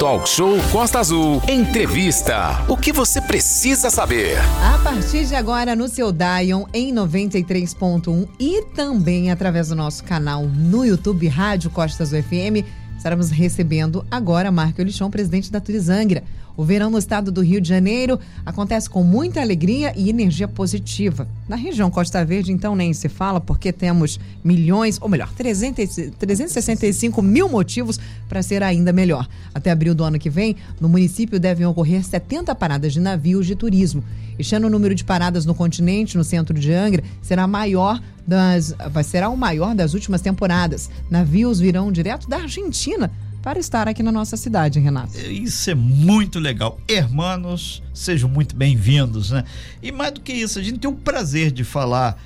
Talk Show Costa Azul. Entrevista. O que você precisa saber? A partir de agora no seu Dion em 93.1 e também através do nosso canal no YouTube Rádio Costa Azul FM, estaremos recebendo agora Marco Elichon, presidente da Turizangra. O verão no estado do Rio de Janeiro acontece com muita alegria e energia positiva. Na região Costa Verde, então, nem se fala, porque temos milhões, ou melhor, 300, 365 mil motivos para ser ainda melhor. Até abril do ano que vem, no município devem ocorrer 70 paradas de navios de turismo. Este ano, o número de paradas no continente, no centro de Angra, será maior das, será o maior das últimas temporadas. Navios virão direto da Argentina para estar aqui na nossa cidade, Renato. Isso é muito legal. Hermanos, sejam muito bem-vindos, né? E mais do que isso, a gente tem o prazer de falar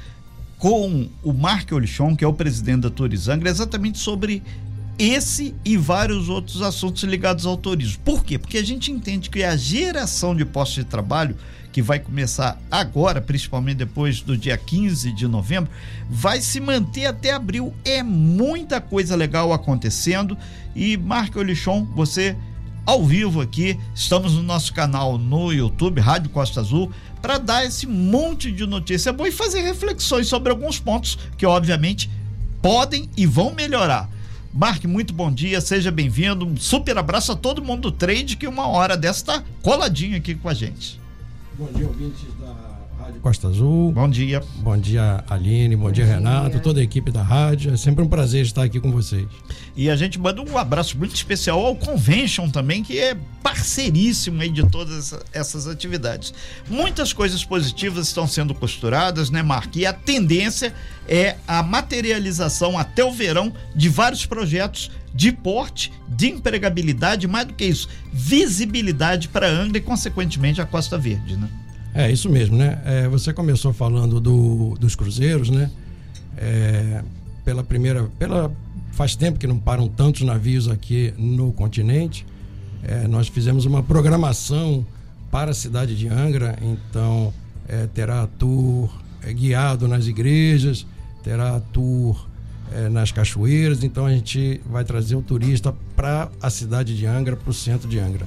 com o Mark Olichon, que é o presidente da Turizangra, exatamente sobre esse e vários outros assuntos ligados ao turismo. Por quê? Porque a gente entende que a geração de postos de trabalho que vai começar agora, principalmente depois do dia 15 de novembro, vai se manter até abril. É muita coisa legal acontecendo. E Marco Olichon, você ao vivo aqui, estamos no nosso canal no YouTube, Rádio Costa Azul, para dar esse monte de notícia boa e fazer reflexões sobre alguns pontos que, obviamente, podem e vão melhorar. Mark, muito bom dia, seja bem-vindo. Um super abraço a todo mundo do trade que uma hora dessa está coladinho aqui com a gente. Bom dia, ouvintes da Rádio Costa Azul. Bom dia. Bom dia, Aline. Bom, bom dia, Renato. Dia. Toda a equipe da rádio. É sempre um prazer estar aqui com vocês. E a gente manda um abraço muito especial ao Convention também, que é parceiríssimo aí de todas essas atividades. Muitas coisas positivas estão sendo costuradas, né, Mark? E a tendência é a materialização até o verão de vários projetos de porte, de empregabilidade, mais do que isso, visibilidade para Angra e, consequentemente, a Costa Verde, né? É, isso mesmo, né? É, você começou falando do, dos cruzeiros, né? É, pela primeira. Pela, faz tempo que não param tantos navios aqui no continente. É, nós fizemos uma programação para a cidade de Angra, então é, terá tour é, guiado nas igrejas, terá tour é, nas cachoeiras, então a gente vai trazer o turista para a cidade de Angra, para o centro de Angra.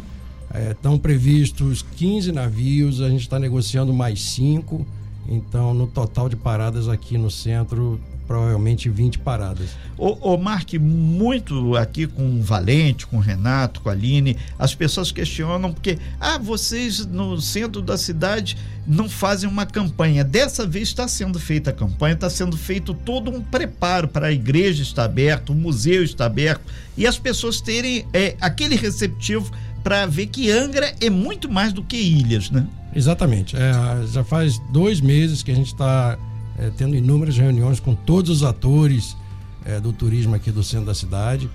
Estão é, previstos 15 navios, a gente está negociando mais cinco, então no total de paradas aqui no centro provavelmente 20 paradas. Ô, ô Mark, muito aqui com o Valente, com o Renato, com a Aline, as pessoas questionam porque, ah, vocês no centro da cidade não fazem uma campanha. Dessa vez está sendo feita a campanha, está sendo feito todo um preparo para a igreja estar aberta, o museu estar aberto e as pessoas terem é, aquele receptivo para ver que Angra é muito mais do que ilhas, né? Exatamente. É, já faz dois meses que a gente está é, tendo inúmeras reuniões com todos os atores é, do turismo aqui do centro da cidade.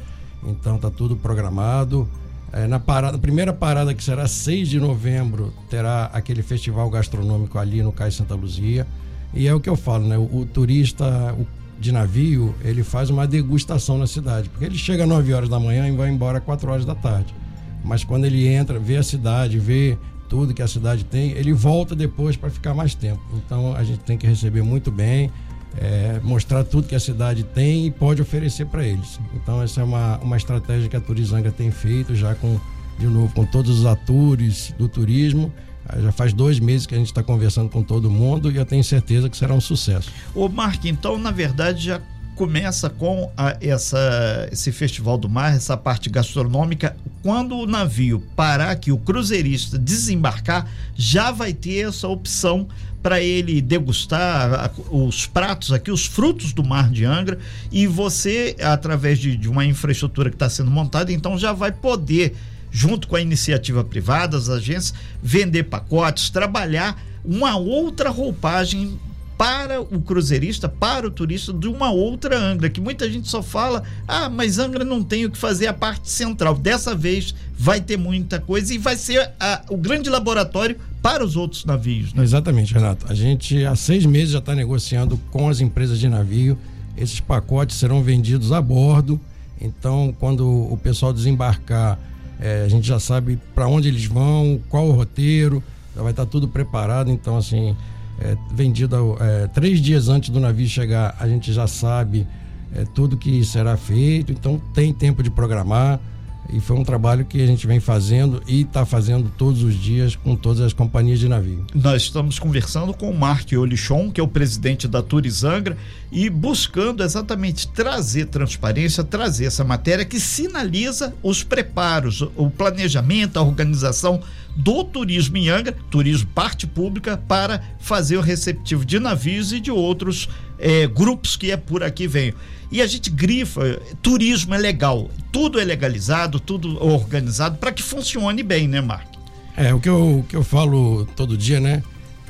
Então tá tudo programado. É, na parada, primeira parada que será 6 de novembro, terá aquele festival gastronômico ali no Cais Santa Luzia. E é o que eu falo, né? O, o turista o, de navio, ele faz uma degustação na cidade, porque ele chega às 9 horas da manhã e vai embora às 4 horas da tarde. Mas quando ele entra, vê a cidade, vê tudo que a cidade tem, ele volta depois para ficar mais tempo. Então a gente tem que receber muito bem, é, mostrar tudo que a cidade tem e pode oferecer para eles. Então essa é uma, uma estratégia que a Turizanga tem feito já com, de novo, com todos os atores do turismo. Já faz dois meses que a gente está conversando com todo mundo e eu tenho certeza que será um sucesso. Ô Mark, então na verdade já começa com a, essa, esse Festival do Mar, essa parte gastronômica. Quando o navio parar que o cruzeirista desembarcar, já vai ter essa opção para ele degustar os pratos aqui, os frutos do mar de Angra, e você, através de, de uma infraestrutura que está sendo montada, então já vai poder, junto com a iniciativa privada, as agências, vender pacotes, trabalhar uma outra roupagem para o cruzeirista, para o turista de uma outra Angra, que muita gente só fala: "Ah, mas Angra não tem o que fazer a parte central". Dessa vez vai ter muita coisa e vai ser a, o grande laboratório para os outros navios. Né? Exatamente, Renato. A gente há seis meses já está negociando com as empresas de navio. Esses pacotes serão vendidos a bordo. Então, quando o pessoal desembarcar, é, a gente já sabe para onde eles vão, qual o roteiro, já vai estar tá tudo preparado. Então, assim, é, vendido é, três dias antes do navio chegar, a gente já sabe é, tudo que será feito, então tem tempo de programar. E foi um trabalho que a gente vem fazendo e está fazendo todos os dias com todas as companhias de navio. Nós estamos conversando com o Mark Olichon, que é o presidente da Turizangra, e buscando exatamente trazer transparência, trazer essa matéria que sinaliza os preparos, o planejamento, a organização do turismo em Angra, turismo parte pública, para fazer o receptivo de navios e de outros eh, grupos que é por aqui vem. E a gente grifa, turismo é legal, tudo é legalizado, tudo organizado para que funcione bem, né, Mark? É, o que eu, o que eu falo todo dia, né?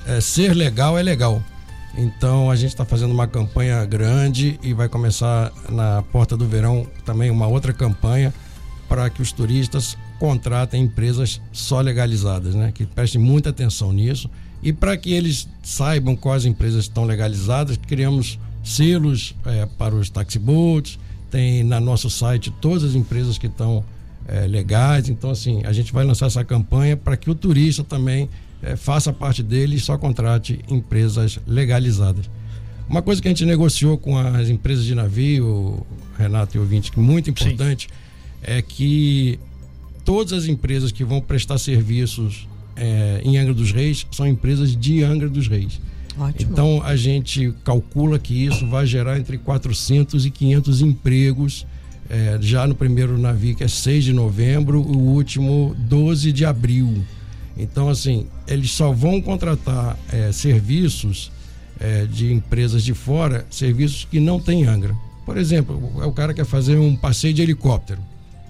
É, ser legal é legal. Então a gente está fazendo uma campanha grande e vai começar na porta do verão também uma outra campanha para que os turistas contratem empresas só legalizadas, né? Que prestem muita atenção nisso e para que eles saibam quais empresas estão legalizadas, criamos selos é, para os taxiboats, tem na nosso site todas as empresas que estão é, legais. Então, assim, a gente vai lançar essa campanha para que o turista também é, faça parte dele e só contrate empresas legalizadas. Uma coisa que a gente negociou com as empresas de navio, Renato e ouvinte, que é muito importante, Sim. é que todas as empresas que vão prestar serviços é, em Angra dos Reis são empresas de Angra dos Reis. Ótimo. Então a gente calcula que isso vai gerar entre 400 e 500 empregos é, já no primeiro navio, que é 6 de novembro, o último 12 de abril. Então, assim, eles só vão contratar é, serviços é, de empresas de fora, serviços que não tem Angra. Por exemplo, o cara quer fazer um passeio de helicóptero.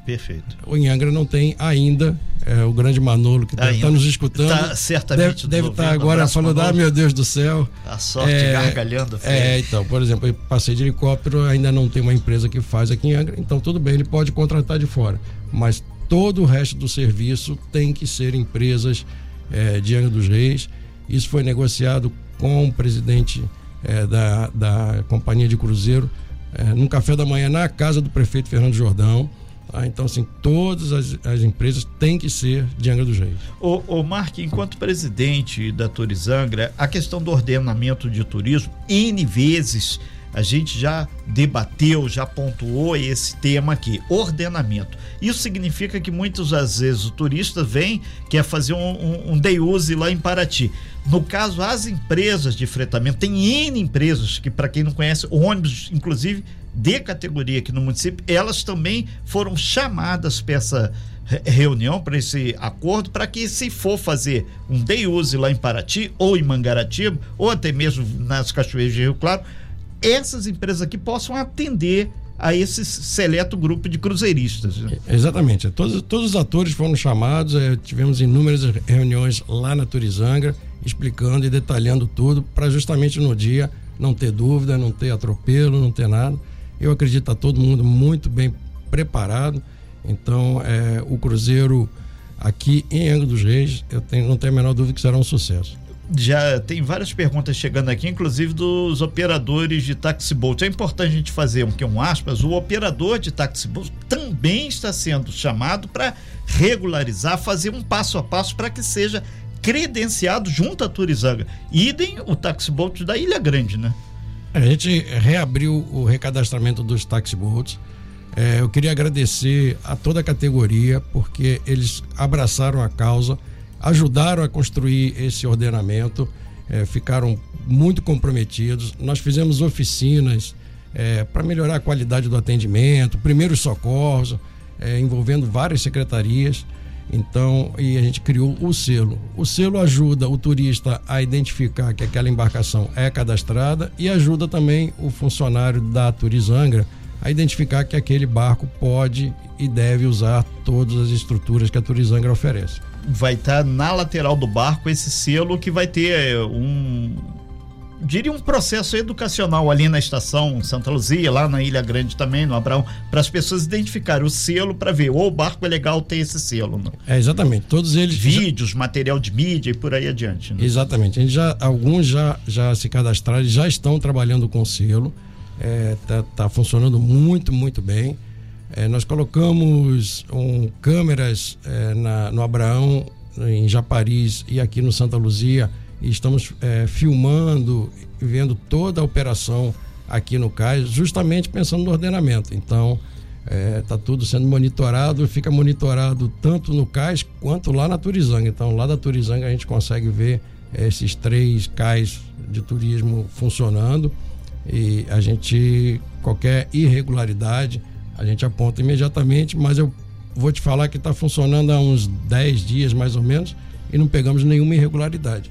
Perfeito. O em Angra não tem ainda. É, o grande Manolo que está tá nos escutando. Tá certamente deve estar tá agora falando, ah, meu Deus do céu. A sorte é, gargalhando. É, então, por exemplo, eu passei de helicóptero, ainda não tem uma empresa que faz aqui em Angra, então tudo bem, ele pode contratar de fora. Mas todo o resto do serviço tem que ser empresas é, de Angra dos Reis. Isso foi negociado com o presidente é, da, da companhia de cruzeiro é, num café da manhã na casa do prefeito Fernando Jordão. Ah, então, assim, todas as, as, empresas têm que ser de Angra dos Reis. O, o Mark, enquanto presidente da Turizangra, a questão do ordenamento de turismo, N vezes a gente já debateu, já pontuou esse tema aqui, ordenamento. Isso significa que muitas das vezes o turista vem, quer fazer um, um, um day use lá em Paraty. No caso, as empresas de fretamento, tem N empresas que, para quem não conhece, ônibus, inclusive, de categoria aqui no município, elas também foram chamadas para essa reunião, para esse acordo, para que se for fazer um day use lá em Paraty, ou em Mangaratiba, ou até mesmo nas Cachoeiras de Rio Claro, essas empresas aqui possam atender a esse seleto grupo de cruzeiristas. Né? Exatamente. Todos, todos os atores foram chamados, eh, tivemos inúmeras reuniões lá na Turizangra, explicando e detalhando tudo, para justamente no dia não ter dúvida, não ter atropelo, não ter nada. Eu acredito que está todo mundo muito bem preparado. Então, é, o Cruzeiro aqui em Angra dos Reis, eu tenho, não tenho a menor dúvida que será um sucesso. Já tem várias perguntas chegando aqui, inclusive dos operadores de taxibolt. É importante a gente fazer um que um aspas. O operador de taxibolt também está sendo chamado para regularizar, fazer um passo a passo para que seja credenciado junto à Turizanga. Idem o taxibolt da Ilha Grande, né? A gente reabriu o recadastramento dos taxiboats. É, eu queria agradecer a toda a categoria, porque eles abraçaram a causa, ajudaram a construir esse ordenamento, é, ficaram muito comprometidos. Nós fizemos oficinas é, para melhorar a qualidade do atendimento, primeiros socorros, é, envolvendo várias secretarias. Então, e a gente criou o selo. O selo ajuda o turista a identificar que aquela embarcação é cadastrada e ajuda também o funcionário da Turizangra a identificar que aquele barco pode e deve usar todas as estruturas que a Turizangra oferece. Vai estar tá na lateral do barco esse selo que vai ter é, um diria um processo educacional ali na estação Santa Luzia, lá na Ilha Grande também, no Abraão, para as pessoas identificarem o selo para ver, ou o barco é legal ter esse selo. Né? É, exatamente. Todos eles. Vídeos, material de mídia e por aí adiante. Né? Exatamente. A gente já, alguns já, já se cadastraram, já estão trabalhando com selo. É, tá, tá funcionando muito, muito bem. É, nós colocamos um, câmeras é, na, no Abraão, em Japaris e aqui no Santa Luzia estamos é, filmando vendo toda a operação aqui no cais, justamente pensando no ordenamento. Então, Está é, tá tudo sendo monitorado, fica monitorado tanto no cais quanto lá na Turizanga. Então, lá da Turizanga a gente consegue ver esses três cais de turismo funcionando e a gente, qualquer irregularidade, a gente aponta imediatamente, mas eu vou te falar que está funcionando há uns 10 dias mais ou menos e não pegamos nenhuma irregularidade.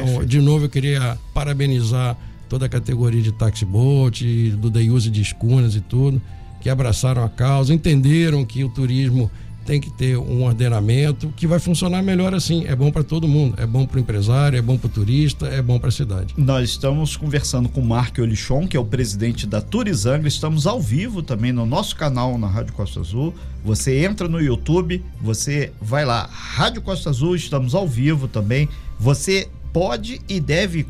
Então, Perfeito. de novo, eu queria parabenizar toda a categoria de taxi boat, do day use de escunas e tudo que abraçaram a causa, entenderam que o turismo tem que ter um ordenamento que vai funcionar melhor assim. É bom para todo mundo. É bom para o empresário, é bom para o turista, é bom para a cidade. Nós estamos conversando com o Mark Olichon, que é o presidente da Turizanga. Estamos ao vivo também no nosso canal na Rádio Costa Azul. Você entra no YouTube, você vai lá, Rádio Costa Azul, estamos ao vivo também. Você pode e deve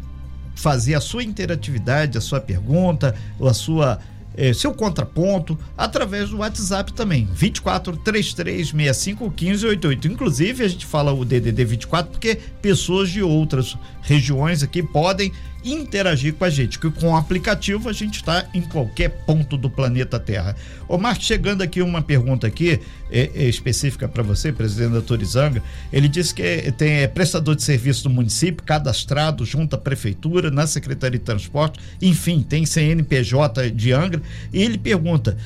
fazer a sua interatividade, a sua pergunta, a sua é, seu contraponto através do WhatsApp também, 24 33 65 15 88. Inclusive, a gente fala o DDD 24 porque pessoas de outras regiões aqui podem interagir com a gente, que com o aplicativo a gente está em qualquer ponto do planeta Terra. Marcos, chegando aqui uma pergunta aqui é, é específica para você, presidente da Turizanga, ele disse que é, tem é, prestador de serviço do município, cadastrado junto à prefeitura, na Secretaria de Transporte, enfim, tem CNPJ de Angra, e ele pergunta,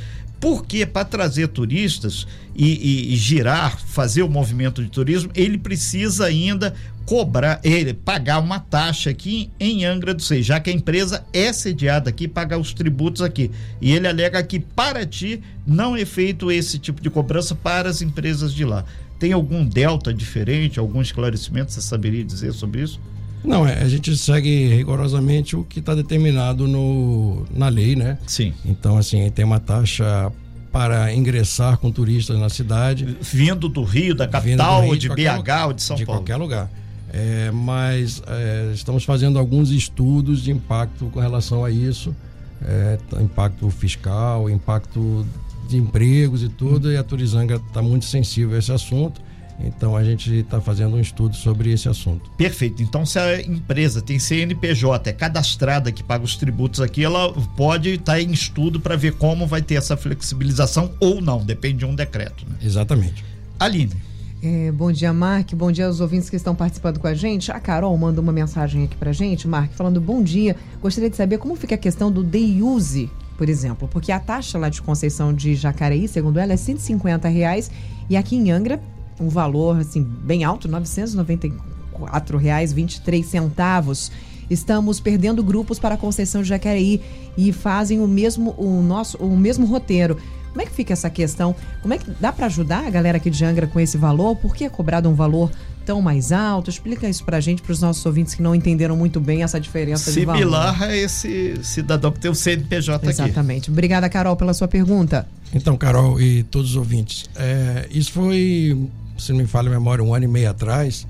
porque para trazer turistas e, e, e, girar, fazer o movimento de turismo, ele precisa ainda cobrar, ele pagar uma taxa aqui em Angra do Seis, já que a empresa é sediada aqui, pagar os tributos aqui. E ele alega que para ti não é feito esse tipo de cobrança para as empresas de lá. Tem algum delta diferente, algum esclarecimento você saberia dizer sobre isso? Não, é, a gente segue rigorosamente o que está determinado no, na lei, né? Sim. Então, assim, tem uma taxa para ingressar com turistas na cidade. Vindo do Rio, da capital, Rio, de, de BH ou de São de Paulo? De qualquer lugar. É, mas é, estamos fazendo alguns estudos de impacto com relação a isso, é, impacto fiscal, impacto de empregos e tudo, e a Turizanga está muito sensível a esse assunto. Então a gente está fazendo um estudo sobre esse assunto. Perfeito. Então, se a empresa tem CNPJ, é cadastrada que paga os tributos aqui, ela pode estar tá em estudo para ver como vai ter essa flexibilização ou não, depende de um decreto. Né? Exatamente. Aline. É, bom dia, Mark. Bom dia aos ouvintes que estão participando com a gente. A Carol mandou uma mensagem aqui pra gente, Mark, falando: bom dia. Gostaria de saber como fica a questão do day use, por exemplo, porque a taxa lá de Conceição de Jacareí, segundo ela, é 150 reais e aqui em Angra um valor assim bem alto, R$ 994,23 Estamos perdendo grupos para a Conceição de Jacareí e fazem o mesmo o nosso o mesmo roteiro. Como é que fica essa questão? Como é que dá para ajudar a galera aqui de Angra com esse valor? Por que é cobrado um valor tão mais alto? Explica isso para a gente, para os nossos ouvintes que não entenderam muito bem essa diferença Similar de valor. Similar a esse cidadão que tem o CNPJ Exatamente. aqui. Exatamente. Obrigada, Carol, pela sua pergunta. Então, Carol e todos os ouvintes, é, isso foi se não me falha a memória, um ano e meio atrás,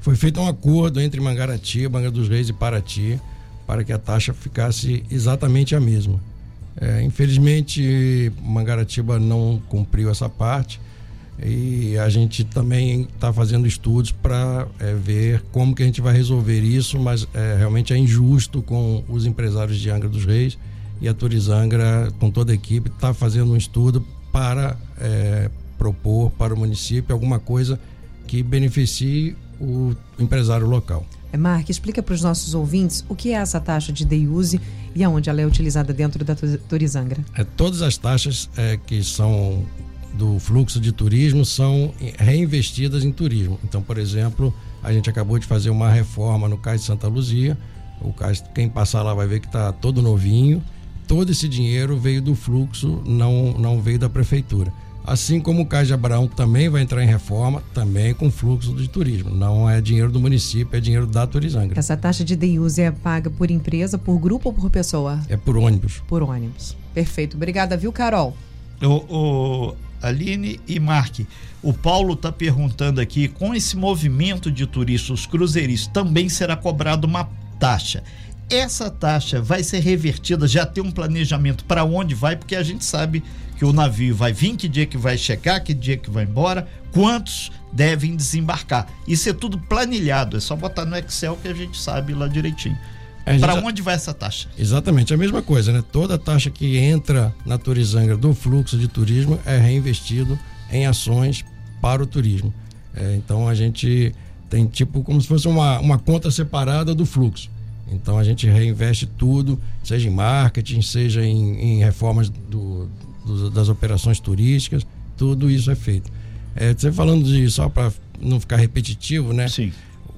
foi feito um acordo entre Mangaratiba, Manga dos Reis e Paraty para que a taxa ficasse exatamente a mesma. É, infelizmente, Mangaratiba não cumpriu essa parte e a gente também está fazendo estudos para é, ver como que a gente vai resolver isso, mas é, realmente é injusto com os empresários de Angra dos Reis e a Turizangra, com toda a equipe, está fazendo um estudo para é, propor para o município alguma coisa que beneficie o empresário local. É, Mark, explica para os nossos ouvintes o que é essa taxa de day use e aonde ela é utilizada dentro da Turizangra. É, todas as taxas é, que são do fluxo de turismo são reinvestidas em turismo. Então, por exemplo, a gente acabou de fazer uma reforma no Cais de Santa Luzia. O cais, quem passar lá vai ver que está todo novinho. Todo esse dinheiro veio do fluxo, não, não veio da prefeitura. Assim como o Cais de Abraão também vai entrar em reforma, também com fluxo de turismo. Não é dinheiro do município, é dinheiro da Turizangra. Essa taxa de day-use é paga por empresa, por grupo ou por pessoa? É por ônibus. Por ônibus. Perfeito. Obrigada, viu, Carol? O, o Aline e Mark, o Paulo está perguntando aqui, com esse movimento de turistas cruzeiristas, também será cobrado uma taxa essa taxa vai ser revertida, já tem um planejamento para onde vai, porque a gente sabe que o navio vai vir, que dia que vai chegar, que dia que vai embora, quantos devem desembarcar. Isso é tudo planilhado, é só botar no Excel que a gente sabe lá direitinho. Para onde vai essa taxa? Exatamente, a mesma coisa, né? Toda taxa que entra na Turizangra do fluxo de turismo é reinvestido em ações para o turismo. É, então a gente tem tipo como se fosse uma, uma conta separada do fluxo. Então a gente reinveste tudo, seja em marketing, seja em, em reformas do, do, das operações turísticas, tudo isso é feito. É, você falando de só para não ficar repetitivo, né? Sim.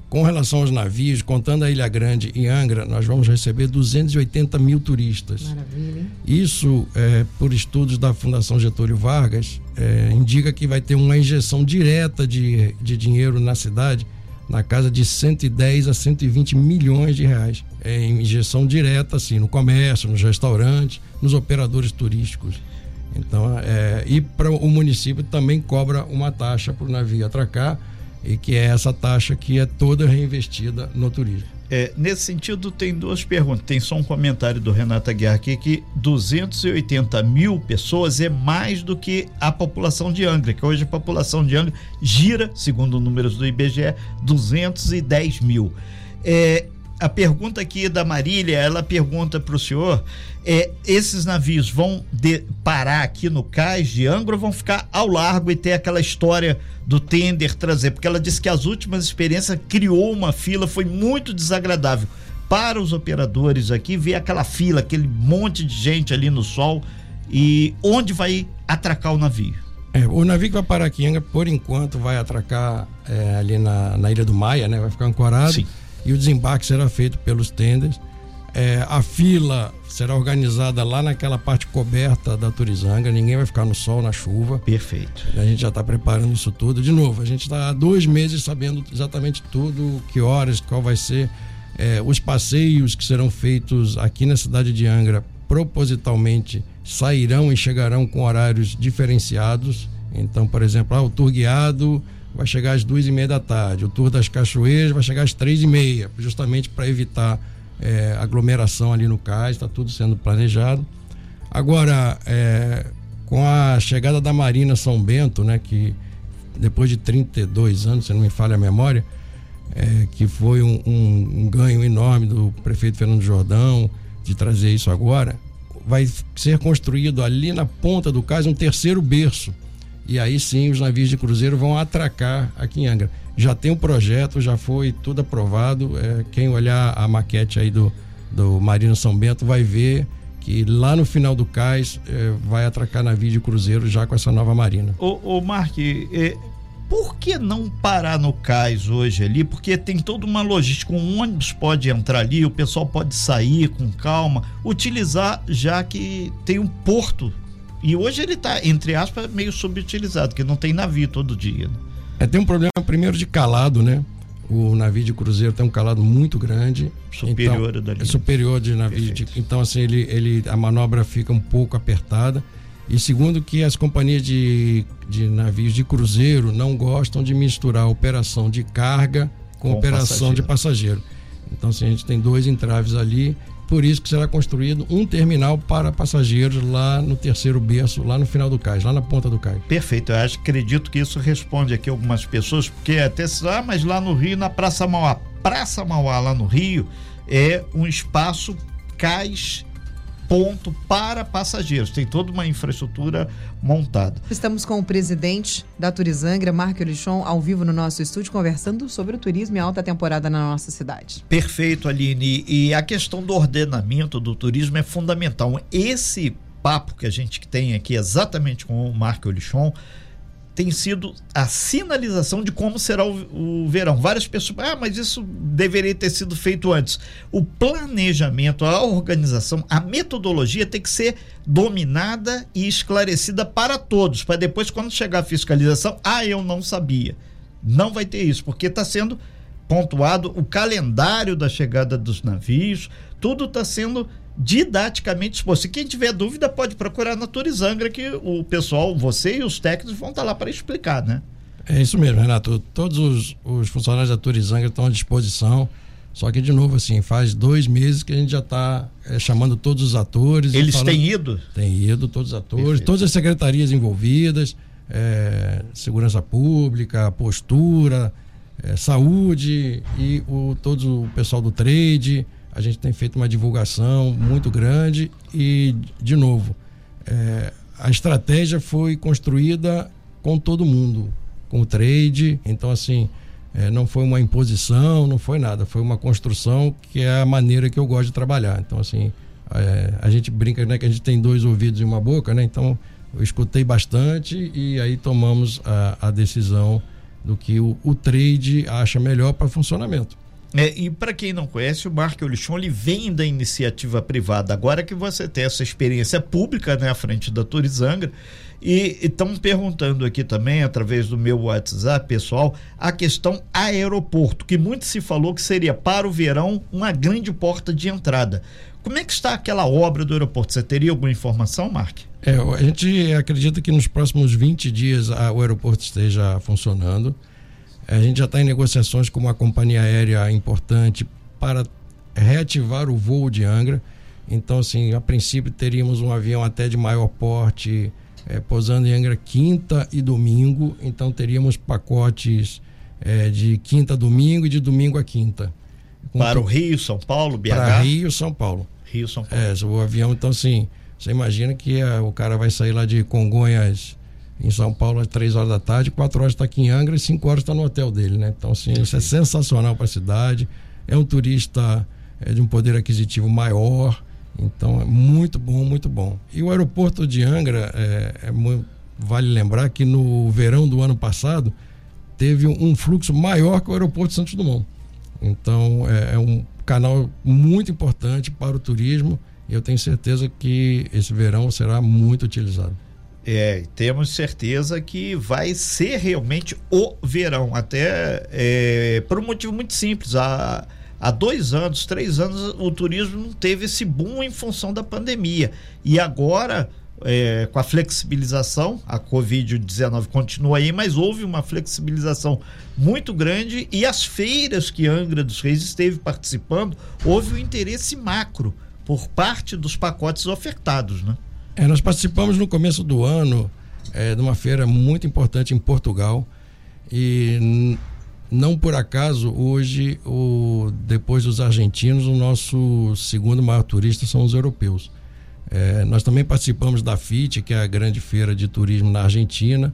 Com relação aos navios, contando a Ilha Grande e Angra, nós vamos receber 280 mil turistas. Maravilha. Isso, é, por estudos da Fundação Getúlio Vargas, é, indica que vai ter uma injeção direta de, de dinheiro na cidade na casa de 110 a 120 milhões de reais. É injeção direta, assim, no comércio, nos restaurantes, nos operadores turísticos. Então, é, e para o município também cobra uma taxa para o navio atracar e que é essa taxa que é toda reinvestida no turismo. É, nesse sentido, tem duas perguntas. Tem só um comentário do Renato Aguiar aqui que 280 mil pessoas é mais do que a população de Angra, que hoje a população de Angra gira, segundo números do IBGE, 210 mil. É, a pergunta aqui da Marília, ela pergunta para o senhor: é, esses navios vão de, parar aqui no cais de Angra ou vão ficar ao largo e ter aquela história do tender trazer? Porque ela disse que as últimas experiências criou uma fila, foi muito desagradável para os operadores aqui ver aquela fila, aquele monte de gente ali no sol e onde vai atracar o navio. É, o navio que vai parar aqui Angra, por enquanto, vai atracar é, ali na, na Ilha do Maia, né? Vai ficar ancorado. Sim e o desembarque será feito pelos tenders. É, a fila será organizada lá naquela parte coberta da Turizanga, ninguém vai ficar no sol, na chuva. Perfeito. A gente já está preparando isso tudo. De novo, a gente está há dois meses sabendo exatamente tudo, que horas, qual vai ser. É, os passeios que serão feitos aqui na cidade de Angra, propositalmente, sairão e chegarão com horários diferenciados. Então, por exemplo, ah, o tour guiado vai chegar às duas e meia da tarde. O Tour das Cachoeiras vai chegar às três e meia, justamente para evitar é, aglomeração ali no cais, está tudo sendo planejado. Agora, é, com a chegada da Marina São Bento, né, que depois de 32 anos, se não me falha a memória, é, que foi um, um, um ganho enorme do prefeito Fernando Jordão de trazer isso agora, vai ser construído ali na ponta do cais um terceiro berço e aí sim os navios de cruzeiro vão atracar aqui em Angra. Já tem um projeto, já foi tudo aprovado. É, quem olhar a maquete aí do, do Marino São Bento vai ver que lá no final do cais é, vai atracar navio de cruzeiro já com essa nova marina. Ô, ô Mark, é, por que não parar no cais hoje ali? Porque tem toda uma logística, um ônibus pode entrar ali, o pessoal pode sair com calma, utilizar já que tem um porto e hoje ele está, entre aspas, meio subutilizado, que não tem navio todo dia. Né? É, tem um problema primeiro de calado, né? O navio de cruzeiro tem um calado muito grande. Superior então, dali. É superior de navio. De, então, assim, ele, ele, a manobra fica um pouco apertada. E segundo que as companhias de, de navios de cruzeiro não gostam de misturar a operação de carga com, com operação passageiro. de passageiro. Então, assim, a gente tem dois entraves ali por isso que será construído um terminal para passageiros lá no terceiro berço, lá no final do cais, lá na ponta do cais. Perfeito, eu acho, acredito que isso responde aqui algumas pessoas, porque até ah, mas lá no Rio, na Praça Mauá. Praça Mauá, lá no Rio, é um espaço cais ponto para passageiros. Tem toda uma infraestrutura montada. Estamos com o presidente da Turizangra, Marco Elichon, ao vivo no nosso estúdio, conversando sobre o turismo e alta temporada na nossa cidade. Perfeito, Aline. E a questão do ordenamento do turismo é fundamental. Esse papo que a gente tem aqui exatamente com o Marco Elichon tem sido a sinalização de como será o, o, verão. Várias pessoas, ah, mas isso deveria ter sido feito antes. O planejamento, a organização, a metodologia tem que ser dominada e esclarecida para todos, para depois, quando chegar a fiscalização, ah, eu não sabia. Não vai ter isso, porque está sendo pontuado o calendário da chegada dos navios, tudo está sendo didaticamente exposto. Se quem tiver dúvida pode procurar na Turizangra que o pessoal, você e os técnicos vão estar lá para explicar, né? É isso mesmo, Renato. Todos os, os funcionários da Turizangra estão à disposição. Só que, de novo, assim, faz dois meses que a gente já está é, chamando todos os atores. Eles falando, têm ido? Têm ido, todos os atores, Perfeito. todas as secretarias envolvidas, é, segurança pública, postura, é, saúde e o, todo o pessoal do trade, a gente tem feito uma divulgação muito grande e, de novo, é, a estratégia foi construída com todo mundo, com o trade. Então, assim, é, não foi uma imposição, não foi nada, foi uma construção que é a maneira que eu gosto de trabalhar. Então, assim, é, a gente brinca né, que a gente tem dois ouvidos e uma boca, né? Então, eu escutei bastante e aí tomamos a, a decisão do que o, o trade acha melhor para funcionamento. É, e para quem não conhece, o Marco Olichon ele vem da iniciativa privada. Agora que você tem essa experiência pública né, à frente da Turizangra, e estão perguntando aqui também, através do meu WhatsApp pessoal, a questão aeroporto, que muito se falou que seria para o verão uma grande porta de entrada. Como é que está aquela obra do aeroporto? Você teria alguma informação, Mark? É, a gente acredita que nos próximos 20 dias a, o aeroporto esteja funcionando. A gente já está em negociações com uma companhia aérea importante para reativar o voo de Angra. Então, assim, a princípio teríamos um avião até de maior porte é, pousando em Angra quinta e domingo. Então, teríamos pacotes é, de quinta a domingo e de domingo a quinta. Para o Rio, São Paulo, BH? Para Rio, São Paulo. Rio, São Paulo. É, o avião, então, assim, você imagina que a, o cara vai sair lá de Congonhas em São Paulo às três horas da tarde, quatro horas está aqui em Angra e cinco horas está no hotel dele, né? Então, assim, isso é sensacional para a cidade. É um turista é, de um poder aquisitivo maior, então é muito bom, muito bom. E o aeroporto de Angra, é, é vale lembrar que no verão do ano passado teve um, um fluxo maior que o aeroporto de Santos Dumont. Então é, é um canal muito importante para o turismo e eu tenho certeza que esse verão será muito utilizado. É, temos certeza que vai ser realmente o verão, até é, por um motivo muito simples. Há, há dois anos, três anos, o turismo não teve esse boom em função da pandemia. E agora, é, com a flexibilização, a Covid-19 continua aí, mas houve uma flexibilização muito grande e as feiras que Angra dos Reis esteve participando, houve um interesse macro por parte dos pacotes ofertados, né? É, nós participamos no começo do ano é, de uma feira muito importante em Portugal e não por acaso hoje o depois dos argentinos o nosso segundo maior turista são os europeus. É, nós também participamos da FIT, que é a grande feira de turismo na Argentina.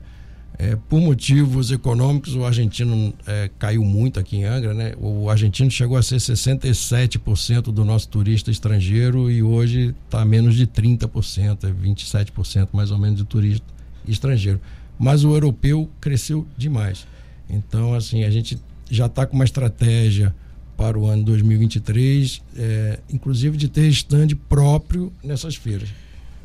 É, por motivos econômicos, o argentino é, caiu muito aqui em Angra, né? O argentino chegou a ser 67% do nosso turista estrangeiro e hoje está menos de 30%, é 27% mais ou menos de turista estrangeiro. Mas o europeu cresceu demais. Então, assim, a gente já está com uma estratégia para o ano 2023, é, inclusive de ter stand próprio nessas feiras.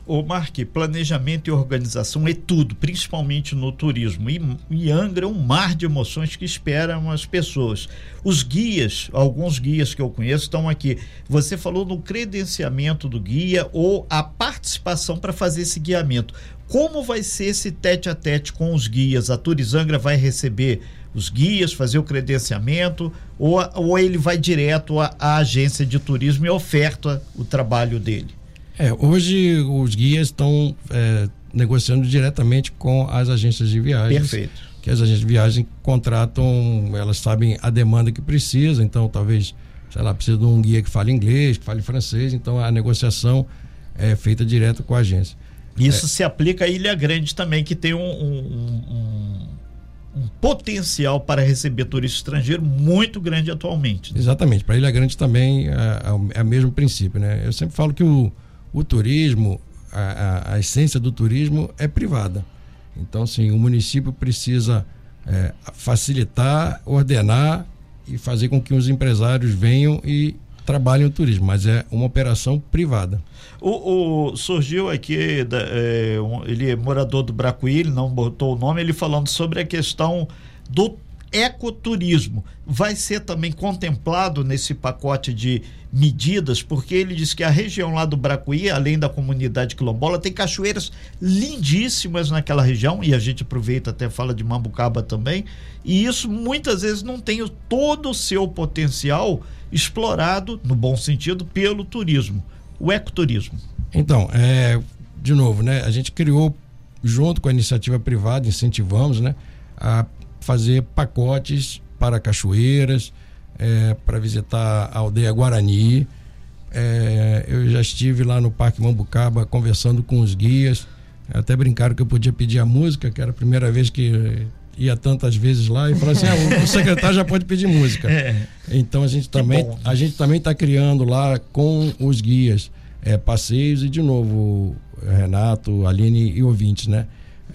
O Mark, planejamento e organização é tudo, principalmente no turismo. E, e Angra é um mar de emoções que esperam as pessoas. Os guias, alguns guias que eu conheço estão aqui. Você falou no credenciamento do guia ou a participação para fazer esse guiamento. Como vai ser esse tete a tete com os guias? A Turizangra vai receber os guias, fazer o credenciamento, ou, ou ele vai direto à, à agência de turismo e oferta o trabalho dele? É, hoje os guias estão é, negociando diretamente com as agências de viagens. Perfeito. Que as agências de viagem contratam, elas sabem a demanda que precisa, então talvez, sei lá, precisa de um guia que fale inglês, que fale francês, então a negociação é feita direto com a agência. Isso é. se aplica a Ilha Grande também, que tem um, um, um, um potencial para receber turista estrangeiro muito grande atualmente. Né? Exatamente. Para Ilha Grande também é, é, é o mesmo princípio, né? Eu sempre falo que o o turismo, a, a, a, essência do turismo é privada. Então, sim, o município precisa é, facilitar, ordenar e fazer com que os empresários venham e trabalhem o turismo, mas é uma operação privada. O, o surgiu aqui, é, um, ele é morador do Bracuí, ele não botou o nome, ele falando sobre a questão do ecoturismo vai ser também contemplado nesse pacote de medidas, porque ele diz que a região lá do Bracuí, além da comunidade quilombola, tem cachoeiras lindíssimas naquela região, e a gente aproveita até fala de Mambucaba também, e isso muitas vezes não tem todo o seu potencial explorado, no bom sentido, pelo turismo, o ecoturismo. Então, é, de novo, né, a gente criou junto com a iniciativa privada, incentivamos, né, a fazer pacotes para cachoeiras, é, para visitar a aldeia Guarani. É, eu já estive lá no Parque Mambucaba conversando com os guias. Até brincaram que eu podia pedir a música, que era a primeira vez que ia tantas vezes lá e falou assim: ah, o secretário já pode pedir música. É. Então a gente também bom, a gente também está criando lá com os guias é, passeios e de novo Renato, Aline e ouvintes, né?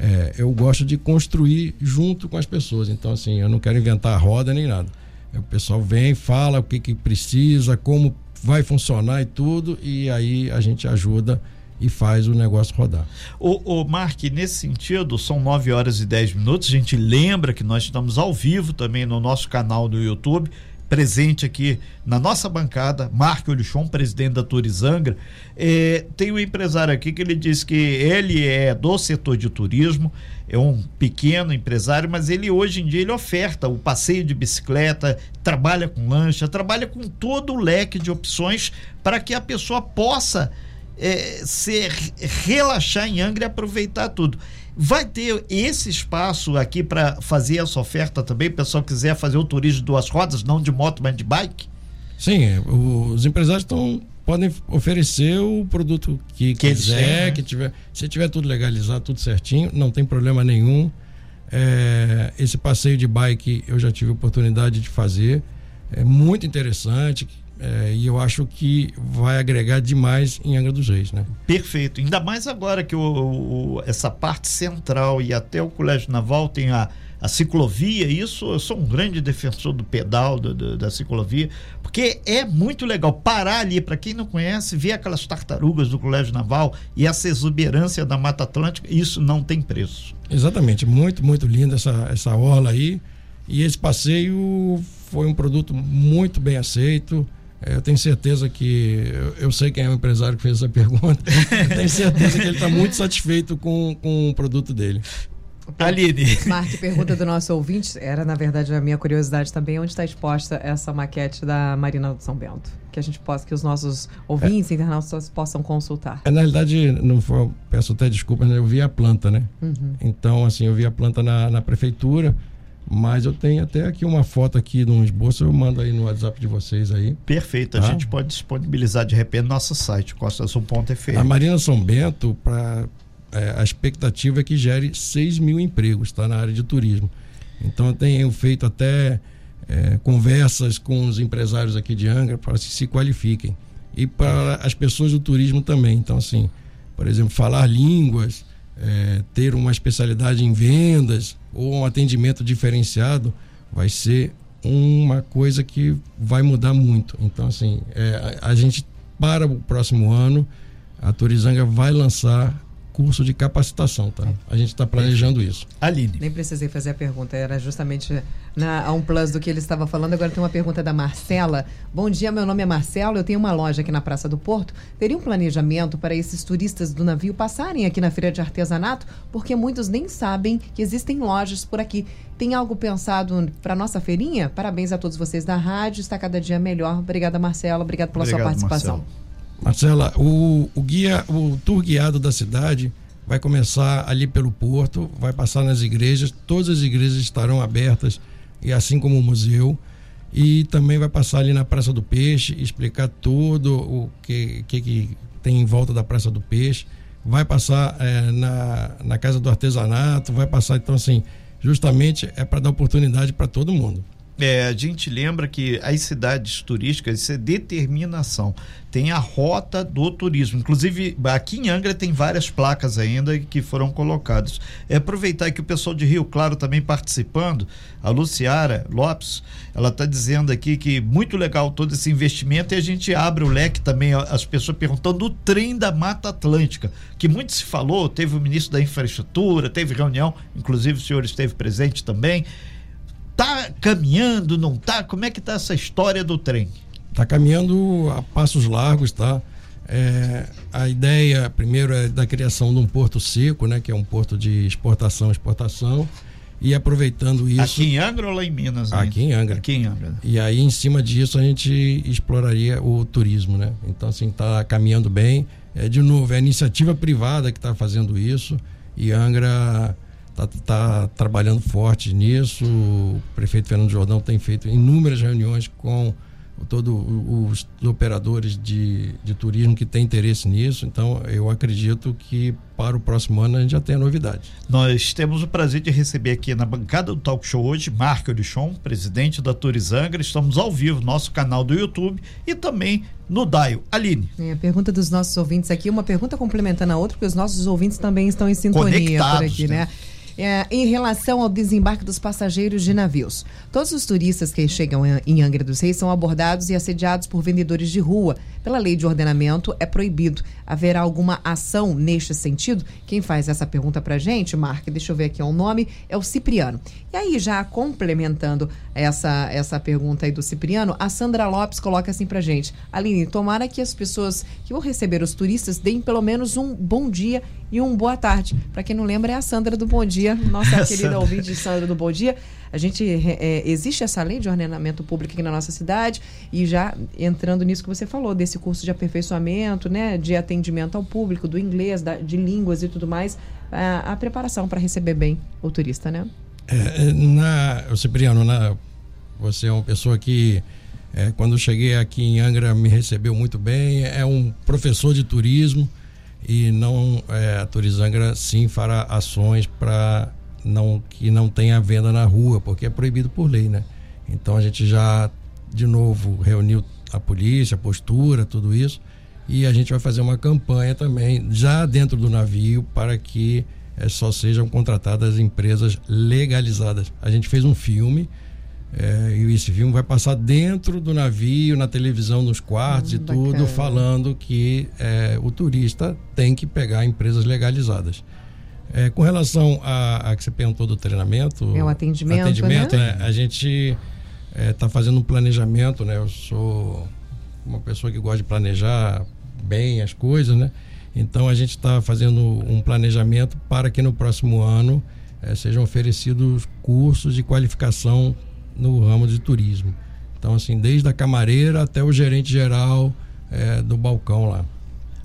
É, eu gosto de construir junto com as pessoas. Então assim, eu não quero inventar a roda nem nada. O pessoal vem, fala o que, que precisa, como vai funcionar e tudo, e aí a gente ajuda e faz o negócio rodar. O, o Mark, nesse sentido, são 9 horas e 10 minutos. A gente lembra que nós estamos ao vivo também no nosso canal do YouTube presente aqui na nossa bancada, Marco Olhuchon, presidente da Turizangra. É, tem um empresário aqui que ele diz que ele é do setor de turismo, é um pequeno empresário, mas ele hoje em dia ele oferta o passeio de bicicleta, trabalha com lancha, trabalha com todo o leque de opções para que a pessoa possa é, se relaxar em Angra e aproveitar tudo. Vai ter esse espaço aqui para fazer essa oferta também? O pessoal quiser fazer o turismo de duas rodas, não de moto, mas de bike? Sim, é, os empresários estão podem oferecer o produto que, que quiser, têm, né? que tiver, se tiver tudo legalizado, tudo certinho, não tem problema nenhum. É, esse passeio de bike eu já tive oportunidade de fazer, é muito interessante. É, e eu acho que vai agregar demais em Angra dos Reis, né? Perfeito. Ainda mais agora que o, o, essa parte central e até o Colégio Naval tem a, a ciclovia, isso eu sou um grande defensor do pedal do, do, da ciclovia, porque é muito legal parar ali, para quem não conhece, ver aquelas tartarugas do Colégio Naval e essa exuberância da Mata Atlântica, isso não tem preço. Exatamente, muito, muito linda essa, essa orla aí. E esse passeio foi um produto muito bem aceito. É, eu tenho certeza que. Eu, eu, sei quem é o empresário que fez essa pergunta. eu tenho certeza que ele está muito satisfeito com, com o produto dele. Aline. Marque, pergunta do nosso ouvinte, era na verdade a minha curiosidade também, onde está exposta essa maquete da Marina do São Bento? Que a gente possa, que os nossos ouvintes, é. internautas possam consultar. É, na realidade, não foi, peço até desculpas, né? eu vi a planta, né? Uhum. Então, assim, eu vi a planta na, na prefeitura. Mas eu tenho até aqui uma foto aqui de um esboço, eu mando aí no WhatsApp de vocês aí. Perfeito, a tá? gente pode disponibilizar de repente no nosso site, costasul.fm. A Marina São Bento, pra, é, a expectativa é que gere 6 mil empregos tá, na área de turismo. Então eu tenho feito até é, conversas com os empresários aqui de Angra para que se qualifiquem. E para as pessoas do turismo também. Então, assim, por exemplo, falar línguas, é, ter uma especialidade em vendas ou um atendimento diferenciado vai ser uma coisa que vai mudar muito. Então, assim, é, a, a gente, para o próximo ano, a Turizanga vai lançar curso de capacitação, tá? A gente está planejando isso. Aline. Nem precisei fazer a pergunta, era justamente na, a um plus do que ele estava falando. Agora tem uma pergunta da Marcela. Bom dia, meu nome é Marcelo, eu tenho uma loja aqui na Praça do Porto. Teria um planejamento para esses turistas do navio passarem aqui na feira de artesanato? Porque muitos nem sabem que existem lojas por aqui. Tem algo pensado para nossa feirinha? Parabéns a todos vocês da rádio, está cada dia melhor. Obrigada, Marcela, obrigado pela Obrigado, sua participação. Marcelo. Marcela, o, o guia, o tour guiado da cidade vai começar ali pelo porto, vai passar nas igrejas, todas as igrejas estarão abertas, e assim como o museu, e também vai passar ali na Praça do Peixe, explicar tudo o que, que, que tem em volta da Praça do Peixe, vai passar é, na, na Casa do Artesanato, vai passar, então assim, justamente é para dar oportunidade para todo mundo. É, a gente lembra que as cidades turísticas, isso é determinação. Tem a rota do turismo. Inclusive, aqui em Angra tem várias placas ainda que foram colocadas. É aproveitar que o pessoal de Rio Claro também participando, a Luciara Lopes, ela está dizendo aqui que muito legal todo esse investimento e a gente abre o leque também, as pessoas perguntando do trem da Mata Atlântica, que muito se falou, teve o ministro da infraestrutura, teve reunião, inclusive o senhor esteve presente também tá caminhando, não tá? Como é que tá essa história do trem? Tá caminhando a passos largos, tá? É, a ideia, primeiro, é da criação de um porto seco, né? Que é um porto de exportação, exportação. E aproveitando isso. Aqui em Angra ou lá em Minas? Aqui em Angra. Aqui em Angra. E aí, em cima disso, a gente exploraria o turismo, né? Então, assim, tá caminhando bem. É, de novo, é a iniciativa privada que está fazendo isso. E Angra está tá trabalhando forte nisso. O prefeito Fernando Jordão tem feito inúmeras reuniões com todos os operadores de, de turismo que têm interesse nisso. Então, eu acredito que para o próximo ano a gente já tem a novidade. Nós temos o prazer de receber aqui na bancada do Talk Show hoje Marco Elichon, presidente da Turizangra. Estamos ao vivo no nosso canal do YouTube e também no Daio. Aline. É, a pergunta dos nossos ouvintes aqui, uma pergunta complementando a outra, porque os nossos ouvintes também estão em sintonia Conectados, por aqui, né? né? É, em relação ao desembarque dos passageiros de navios. Todos os turistas que chegam em Angra dos Reis são abordados e assediados por vendedores de rua. Pela lei de ordenamento, é proibido. Haverá alguma ação neste sentido? Quem faz essa pergunta para gente, Marca, deixa eu ver aqui o um nome, é o Cipriano. E aí, já complementando essa, essa pergunta aí do Cipriano, a Sandra Lopes coloca assim para gente: Aline, tomara que as pessoas que vão receber os turistas deem pelo menos um bom dia e um boa tarde. Para quem não lembra, é a Sandra do Bom Dia, nossa querida ouvinte Sandra do Bom Dia. A gente é, existe essa lei de ordenamento público aqui na nossa cidade e já entrando nisso que você falou desse curso de aperfeiçoamento, né, de atendimento ao público, do inglês, da, de línguas e tudo mais, a, a preparação para receber bem o turista, né? É, é na, Cipriano, na, você é uma pessoa que é, quando cheguei aqui em Angra me recebeu muito bem, é um professor de turismo e não é, a Turizangra sim fará ações para não que não tenha venda na rua, porque é proibido por lei, né? Então a gente já de novo reuniu a polícia, a postura, tudo isso, e a gente vai fazer uma campanha também já dentro do navio para que é, só sejam contratadas empresas legalizadas. A gente fez um filme é, e esse filme vai passar dentro do navio, na televisão, nos quartos hum, e tudo, bacana. falando que é, o turista tem que pegar empresas legalizadas. É, com relação a, a, que você perguntou do treinamento. É o atendimento. Atendimento, né? né a gente está é, fazendo um planejamento, né? Eu sou uma pessoa que gosta de planejar bem as coisas, né? Então a gente está fazendo um planejamento para que no próximo ano é, sejam oferecidos cursos de qualificação no ramo de turismo. Então, assim, desde a camareira até o gerente geral é, do balcão lá.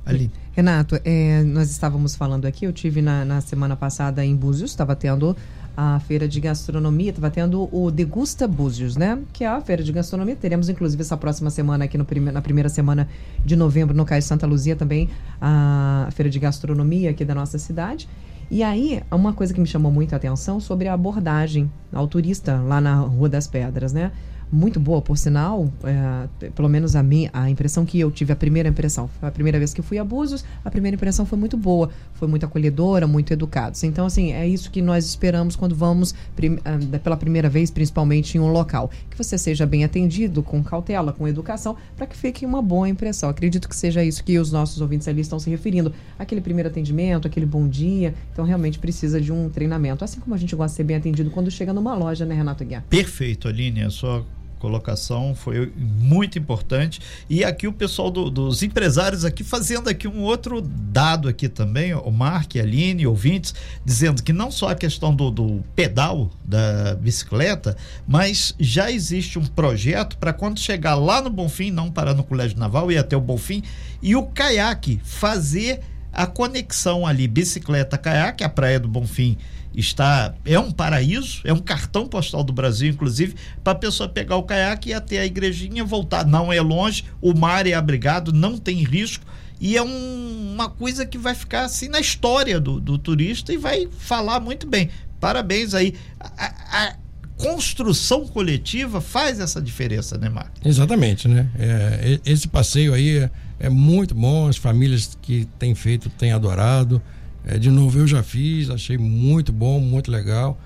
Ali. Renato, é, nós estávamos falando aqui, eu tive na, na semana passada em Búzios, estava tendo a feira de gastronomia, estava tendo o Degusta Búzios, né? Que é a feira de gastronomia. Teremos, inclusive, essa próxima semana aqui no prime na primeira semana de novembro, no Cais Santa Luzia, também a feira de gastronomia aqui da nossa cidade. E aí, uma coisa que me chamou muito a atenção sobre a abordagem ao turista lá na Rua das Pedras, né? Muito boa, por sinal, é, pelo menos a minha, a impressão que eu tive, a primeira impressão, a primeira vez que fui a Búzios, a primeira impressão foi muito boa, foi muito acolhedora, muito educados. Então, assim, é isso que nós esperamos quando vamos prim, ah, pela primeira vez, principalmente em um local. Que você seja bem atendido, com cautela, com educação, para que fique uma boa impressão. Acredito que seja isso que os nossos ouvintes ali estão se referindo. Aquele primeiro atendimento, aquele bom dia. Então, realmente precisa de um treinamento. Assim como a gente gosta de ser bem atendido quando chega numa loja, né, Renato Guiar? Perfeito, Aline. A sua colocação foi muito importante. E aqui o pessoal do, dos empresários aqui fazendo aqui um outro dado aqui também o Mark, Aline, ouvintes dizendo que não só a questão do, do pedal da bicicleta mas já existe um projeto para quando chegar lá no Bonfim não parar no Colégio Naval e até o Bonfim e o caiaque fazer a conexão ali bicicleta caiaque a praia do Bonfim está é um paraíso, é um cartão postal do Brasil, inclusive, para a pessoa pegar o caiaque e ir até a igrejinha voltar. Não é longe, o mar é abrigado, não tem risco e é um, uma coisa que vai ficar assim na história do, do turista e vai falar muito bem. Parabéns aí. A, a construção coletiva faz essa diferença, né, Marcos? Exatamente, né? É, esse passeio aí é, é muito bom, as famílias que têm feito têm adorado. É, de novo, eu já fiz, achei muito bom, muito legal.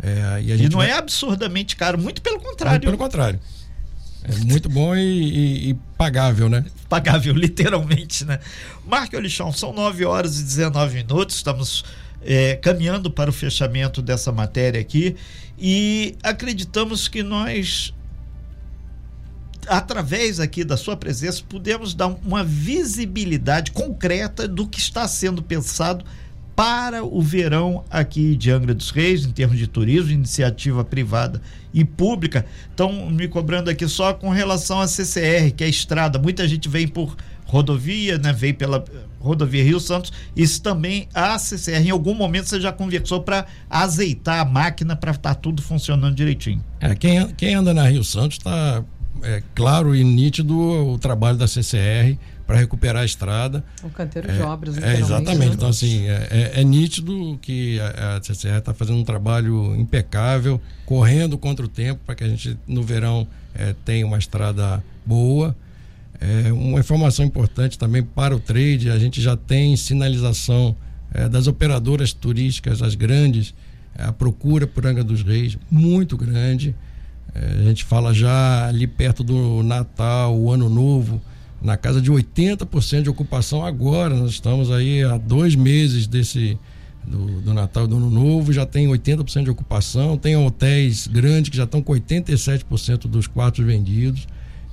É, e, e, não vai... é absurdamente caro, muito pelo contrário. Muito pelo contrário. É muito bom e, e, e, pagável, né? Pagável, literalmente, né? Marco Olichão, são 9 horas e 19 minutos, estamos é, caminhando para o fechamento dessa matéria aqui e acreditamos que nós através aqui da sua presença, pudemos dar uma visibilidade concreta do que está sendo pensado para o verão aqui de Angra dos Reis, em termos de turismo, iniciativa privada e pública. Estão me cobrando aqui só com relação à CCR, que é a estrada. Muita gente vem por rodovia, né? Vem pela rodovia Rio Santos. Isso também a CCR. Em algum momento você já conversou para azeitar a máquina para estar tá tudo funcionando direitinho. É, quem, quem anda na Rio Santos está é claro e nítido o trabalho da CCR para recuperar a estrada. O canteiro de obras, é, Exatamente. Né? Então, assim, é, é, é nítido que a, a CCR está fazendo um trabalho impecável, correndo contra o tempo para que a gente, no verão, é, tenha uma estrada boa. É, uma informação importante também para o trade, a gente já tem sinalização é, das operadoras turísticas, as grandes, é, a procura por Angra dos Reis muito grande. É, a gente fala já ali perto do Natal, o Ano Novo, na casa de 80% de ocupação agora. Nós estamos aí há dois meses desse do, do Natal do Ano Novo, já tem 80% de ocupação, tem hotéis grandes que já estão com 87% dos quartos vendidos.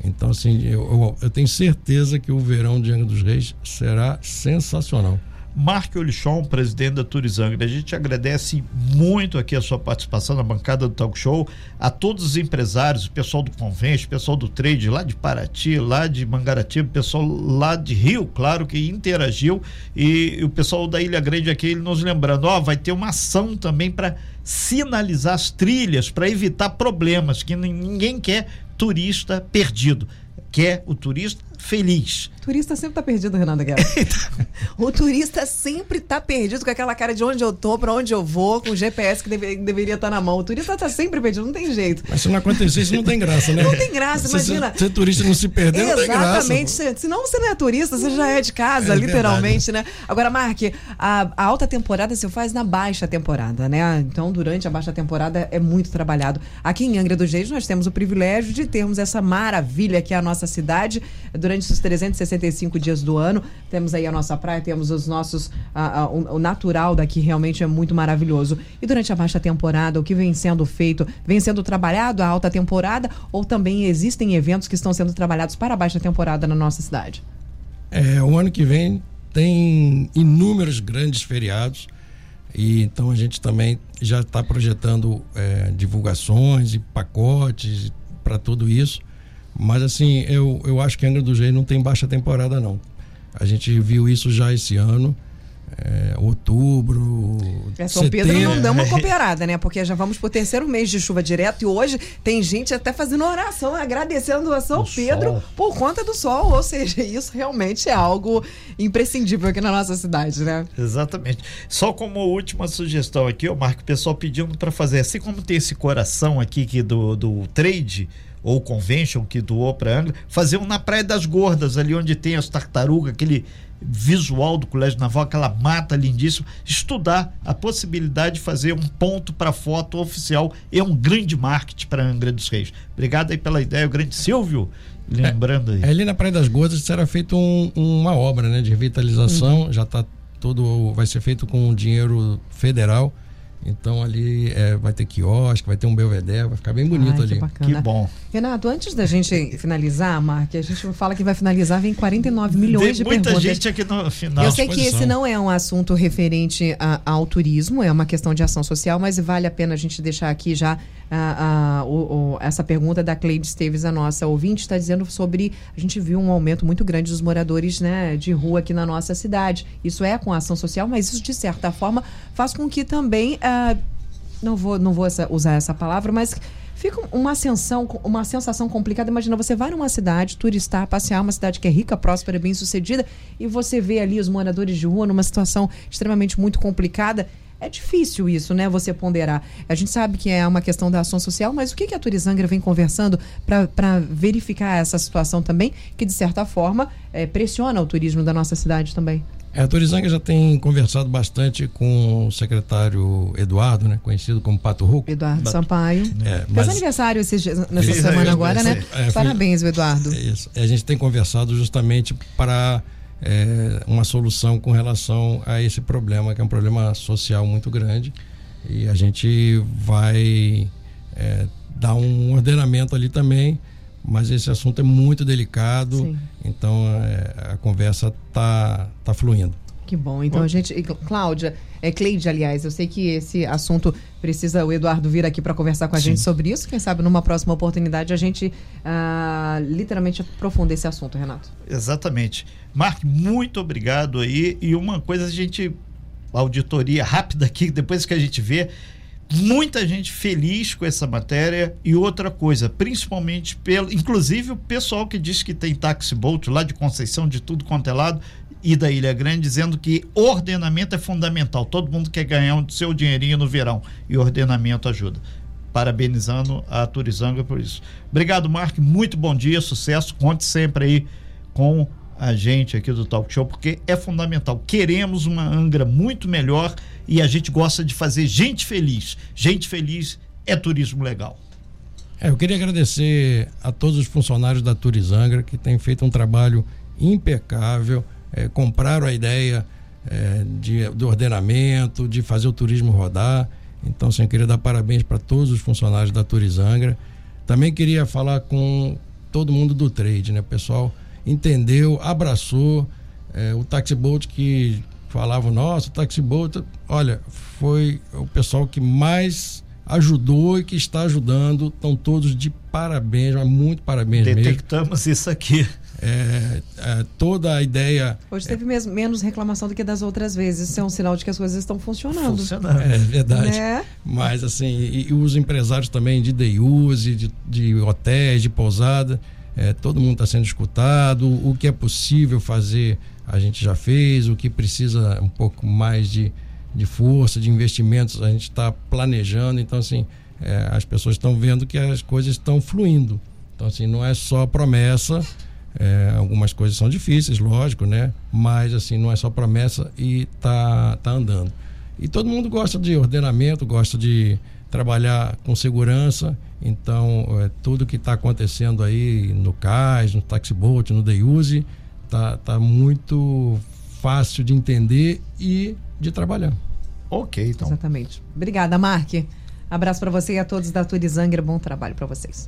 Então, assim, eu, eu, eu, tenho certeza que o verão de Angra dos Reis será sensacional. Marco Olichon, presidente da Turizangra, a gente agradece muito aqui a sua participação na bancada do Talk Show, a todos os empresários, o pessoal do Convênio, o pessoal do trade lá de Paraty, lá de Mangaratiba, o pessoal lá de Rio, claro, que interagiu, e, o pessoal da Ilha Grande aqui, nos lembrando, ó, vai ter uma ação também para sinalizar as trilhas, para evitar problemas, que ninguém quer turista perdido, quer o turista feliz. O turista sempre tá perdido, Renato Guerra. o turista sempre tá perdido com aquela cara de onde eu tô, para onde eu vou, com o GPS que deve, deveria estar tá na mão. O turista tá sempre perdido, não tem jeito. Mas se não acontecer isso, não tem graça, né? Não tem graça, imagina. Se, se, turista não se perder, não tem graça. Exatamente. Senão você não é turista, você já é de casa, é literalmente, verdade. né? Agora, Mark, a, a, alta temporada se faz na baixa temporada, né? Então, durante a baixa temporada é muito trabalhado. Aqui em Angra dos Reis, nós temos o privilégio de termos essa maravilha que é a nossa cidade durante os 365 dias do ano. Temos aí a nossa praia, temos os nossos. A, a, o, o, natural daqui realmente é muito maravilhoso. E durante a baixa temporada, o que vem sendo feito? Vem sendo trabalhado a alta temporada ou também existem eventos que estão sendo trabalhados para a baixa temporada na nossa cidade? É, o ano que vem tem inúmeros grandes feriados. E então a gente também já está projetando é, divulgações e pacotes para tudo isso. Mas assim, eu, eu acho que Angra do Reis não tem baixa temporada, não. A gente viu isso já esse ano. É, outubro. É, São setembro. Pedro não dá uma cooperada, né? Porque já vamos pro terceiro mês de chuva direto e hoje tem gente até fazendo oração, agradecendo a São o Pedro sol. por conta do sol. Ou seja, isso realmente é algo imprescindível aqui na nossa cidade, né? Exatamente. Só como última sugestão aqui, o Marco, o pessoal pedindo para fazer, assim como tem esse coração aqui que do, do trade ou convention que doou para Angra, fazer um na Praia das Gordas, ali onde tem as tartarugas, aquele visual do Colégio Naval, aquela mata lindíssima, estudar a possibilidade de fazer um ponto para foto oficial é um grande marketing para Angra dos Reis. Obrigado aí pela ideia, o grande Silvio. Lembrando aí. É, ali na Praia das Gordas será feita um, uma obra né, de revitalização, uhum. já está todo. vai ser feito com dinheiro federal então ali é, vai ter quiosque, vai ter um belvedere, vai ficar bem bonito Ai, ali. Que, que bom. Renato, antes da gente finalizar, Mark, a gente fala que vai finalizar, vem 49 milhões Tem de muita perguntas. muita gente aqui no final. Eu sei que esse não é um assunto referente a, ao turismo, é uma questão de ação social, mas vale a pena a gente deixar aqui já a, a, o, essa pergunta da Cleide Esteves, a nossa ouvinte, está dizendo sobre. A gente viu um aumento muito grande dos moradores né, de rua aqui na nossa cidade. Isso é com a ação social, mas isso, de certa forma, faz com que também. Uh, não vou, não vou essa, usar essa palavra, mas fica uma ascensão, uma sensação complicada. Imagina, você vai numa cidade, turistar, passear, uma cidade que é rica, próspera, bem sucedida, e você vê ali os moradores de rua numa situação extremamente muito complicada. É difícil isso, né? Você ponderar. A gente sabe que é uma questão da ação social, mas o que, que a Turizangra vem conversando para verificar essa situação também, que de certa forma é, pressiona o turismo da nossa cidade também? É, a Turizanga já tem conversado bastante com o secretário Eduardo, né? Conhecido como Pato Ruco. Eduardo Bato. Sampaio. É, mas... Fez aniversário esse, nessa semana agora, né? É, Parabéns. Eduardo. É isso. A gente tem conversado justamente para é, uma solução com relação a esse problema, que é um problema social muito grande. E a gente vai é, dar um ordenamento ali também mas esse assunto é muito delicado, Sim. então é, a conversa tá, tá fluindo. Que bom. Então bom. a gente. Cláudia, é Cleide, aliás, eu sei que esse assunto precisa o Eduardo vir aqui para conversar com a Sim. gente sobre isso. Quem sabe numa próxima oportunidade a gente uh, literalmente aprofunda esse assunto, Renato. Exatamente. Mark, muito obrigado aí. E uma coisa a gente. Auditoria rápida aqui, depois que a gente vê muita gente feliz com essa matéria e outra coisa, principalmente pelo, inclusive o pessoal que diz que tem táxi boat lá de Conceição, de tudo quanto é lado e da Ilha Grande, dizendo que ordenamento é fundamental. Todo mundo quer ganhar o seu dinheirinho no verão e ordenamento ajuda. Parabenizando a Turizanga por isso. Obrigado, Mark. Muito bom dia, sucesso. Conte sempre aí com a gente aqui do Talk Show, porque é fundamental. Queremos uma Angra muito melhor e a gente gosta de fazer gente feliz. Gente feliz é turismo legal. É, eu queria agradecer a todos os funcionários da Turizangra que têm feito um trabalho impecável, é, compraram a ideia é, de, do ordenamento, de fazer o turismo rodar. Então, eu queria dar parabéns para todos os funcionários da Turizangra. Também queria falar com todo mundo do trade, né? O pessoal entendeu, abraçou é, o taxiboat que falava, nossa, o taxiboat, olha, foi o pessoal que mais ajudou e que está ajudando, estão todos de parabéns, muito parabéns Detectamos mesmo. isso aqui. É, é, toda a ideia. Hoje teve mesmo, menos reclamação do que das outras vezes. Isso é um sinal de que as coisas estão funcionando. Funcionando. É verdade. Né? Mas assim, e, e, os empresários também de day use, de, de hotéis, de pousada, é, todo mundo está sendo escutado. O que é possível fazer, a gente já fez. O que precisa um pouco mais de, de força, de investimentos, a gente está planejando. Então, assim, é, as pessoas estão vendo que as coisas estão fluindo. Então, assim, não é só promessa. É, algumas coisas são difíceis, lógico, né? Mas assim, não é só promessa e tá, tá andando. E todo mundo gosta de ordenamento, gosta de trabalhar com segurança. Então, é, tudo que está acontecendo aí no CAIS, no Taxiboat, no Deiuse, tá, tá muito fácil de entender e de trabalhar. Ok, então. Exatamente. Obrigada, Mark. Abraço para você e a todos da Turizangra. Bom trabalho para vocês.